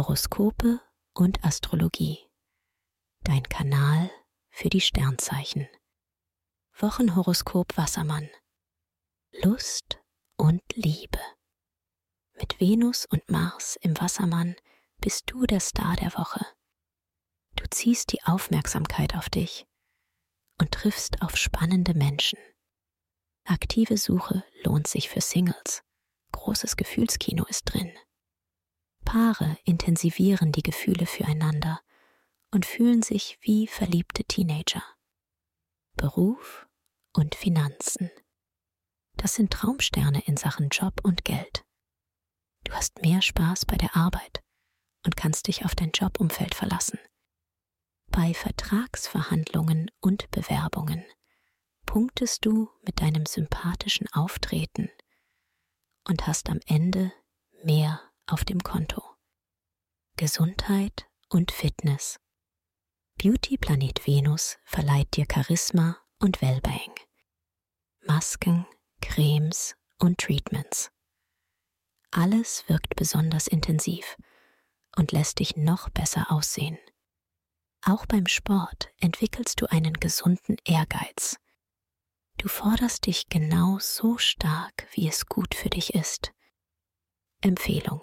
Horoskope und Astrologie. Dein Kanal für die Sternzeichen. Wochenhoroskop Wassermann. Lust und Liebe. Mit Venus und Mars im Wassermann bist du der Star der Woche. Du ziehst die Aufmerksamkeit auf dich und triffst auf spannende Menschen. Aktive Suche lohnt sich für Singles. Großes Gefühlskino ist drin. Paare intensivieren die Gefühle füreinander und fühlen sich wie verliebte Teenager. Beruf und Finanzen. Das sind Traumsterne in Sachen Job und Geld. Du hast mehr Spaß bei der Arbeit und kannst dich auf dein Jobumfeld verlassen. Bei Vertragsverhandlungen und Bewerbungen punktest du mit deinem sympathischen Auftreten und hast am Ende mehr auf dem Konto. Gesundheit und Fitness. Beauty Planet Venus verleiht dir Charisma und Wellbeing. Masken, Cremes und Treatments. Alles wirkt besonders intensiv und lässt dich noch besser aussehen. Auch beim Sport entwickelst du einen gesunden Ehrgeiz Du forderst dich genau so stark, wie es gut für dich ist. Empfehlung.